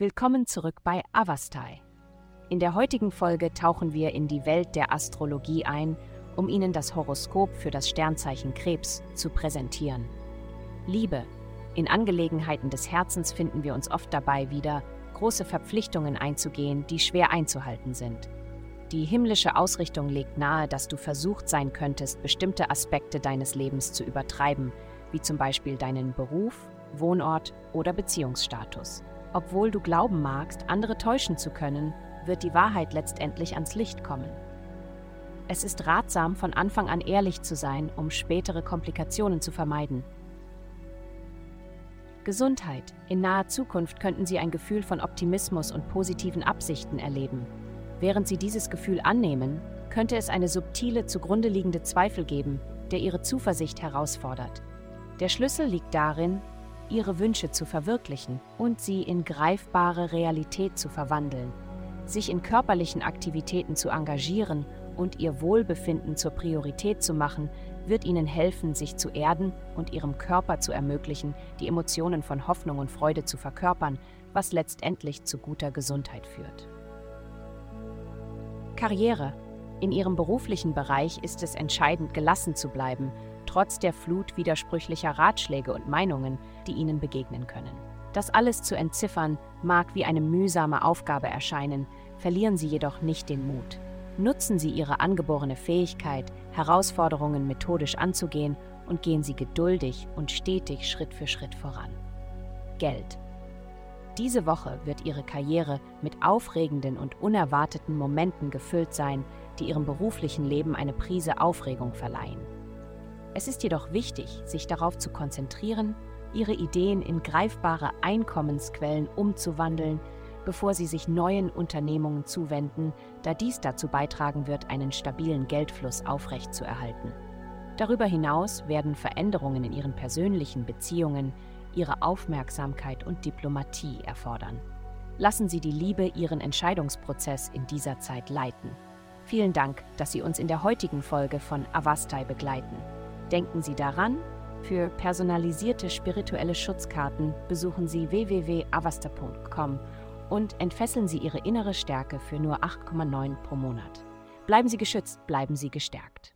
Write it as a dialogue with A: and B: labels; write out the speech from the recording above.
A: Willkommen zurück bei Avastai. In der heutigen Folge tauchen wir in die Welt der Astrologie ein, um Ihnen das Horoskop für das Sternzeichen Krebs zu präsentieren. Liebe. In Angelegenheiten des Herzens finden wir uns oft dabei wieder, große Verpflichtungen einzugehen, die schwer einzuhalten sind. Die himmlische Ausrichtung legt nahe, dass du versucht sein könntest, bestimmte Aspekte deines Lebens zu übertreiben, wie zum Beispiel deinen Beruf, Wohnort oder Beziehungsstatus. Obwohl du glauben magst, andere täuschen zu können, wird die Wahrheit letztendlich ans Licht kommen. Es ist ratsam, von Anfang an ehrlich zu sein, um spätere Komplikationen zu vermeiden. Gesundheit. In naher Zukunft könnten Sie ein Gefühl von Optimismus und positiven Absichten erleben. Während Sie dieses Gefühl annehmen, könnte es eine subtile zugrunde liegende Zweifel geben, der Ihre Zuversicht herausfordert. Der Schlüssel liegt darin, ihre Wünsche zu verwirklichen und sie in greifbare Realität zu verwandeln, sich in körperlichen Aktivitäten zu engagieren und ihr Wohlbefinden zur Priorität zu machen, wird ihnen helfen, sich zu erden und ihrem Körper zu ermöglichen, die Emotionen von Hoffnung und Freude zu verkörpern, was letztendlich zu guter Gesundheit führt. Karriere. In ihrem beruflichen Bereich ist es entscheidend, gelassen zu bleiben trotz der Flut widersprüchlicher Ratschläge und Meinungen, die ihnen begegnen können. Das alles zu entziffern mag wie eine mühsame Aufgabe erscheinen, verlieren Sie jedoch nicht den Mut. Nutzen Sie Ihre angeborene Fähigkeit, Herausforderungen methodisch anzugehen und gehen Sie geduldig und stetig Schritt für Schritt voran. Geld. Diese Woche wird Ihre Karriere mit aufregenden und unerwarteten Momenten gefüllt sein, die Ihrem beruflichen Leben eine Prise Aufregung verleihen. Es ist jedoch wichtig, sich darauf zu konzentrieren, ihre Ideen in greifbare Einkommensquellen umzuwandeln, bevor sie sich neuen Unternehmungen zuwenden, da dies dazu beitragen wird, einen stabilen Geldfluss aufrechtzuerhalten. Darüber hinaus werden Veränderungen in ihren persönlichen Beziehungen ihre Aufmerksamkeit und Diplomatie erfordern. Lassen Sie die Liebe Ihren Entscheidungsprozess in dieser Zeit leiten. Vielen Dank, dass Sie uns in der heutigen Folge von Avastai begleiten. Denken Sie daran, für personalisierte spirituelle Schutzkarten besuchen Sie www.avasta.com und entfesseln Sie Ihre innere Stärke für nur 8,9 pro Monat. Bleiben Sie geschützt, bleiben Sie gestärkt.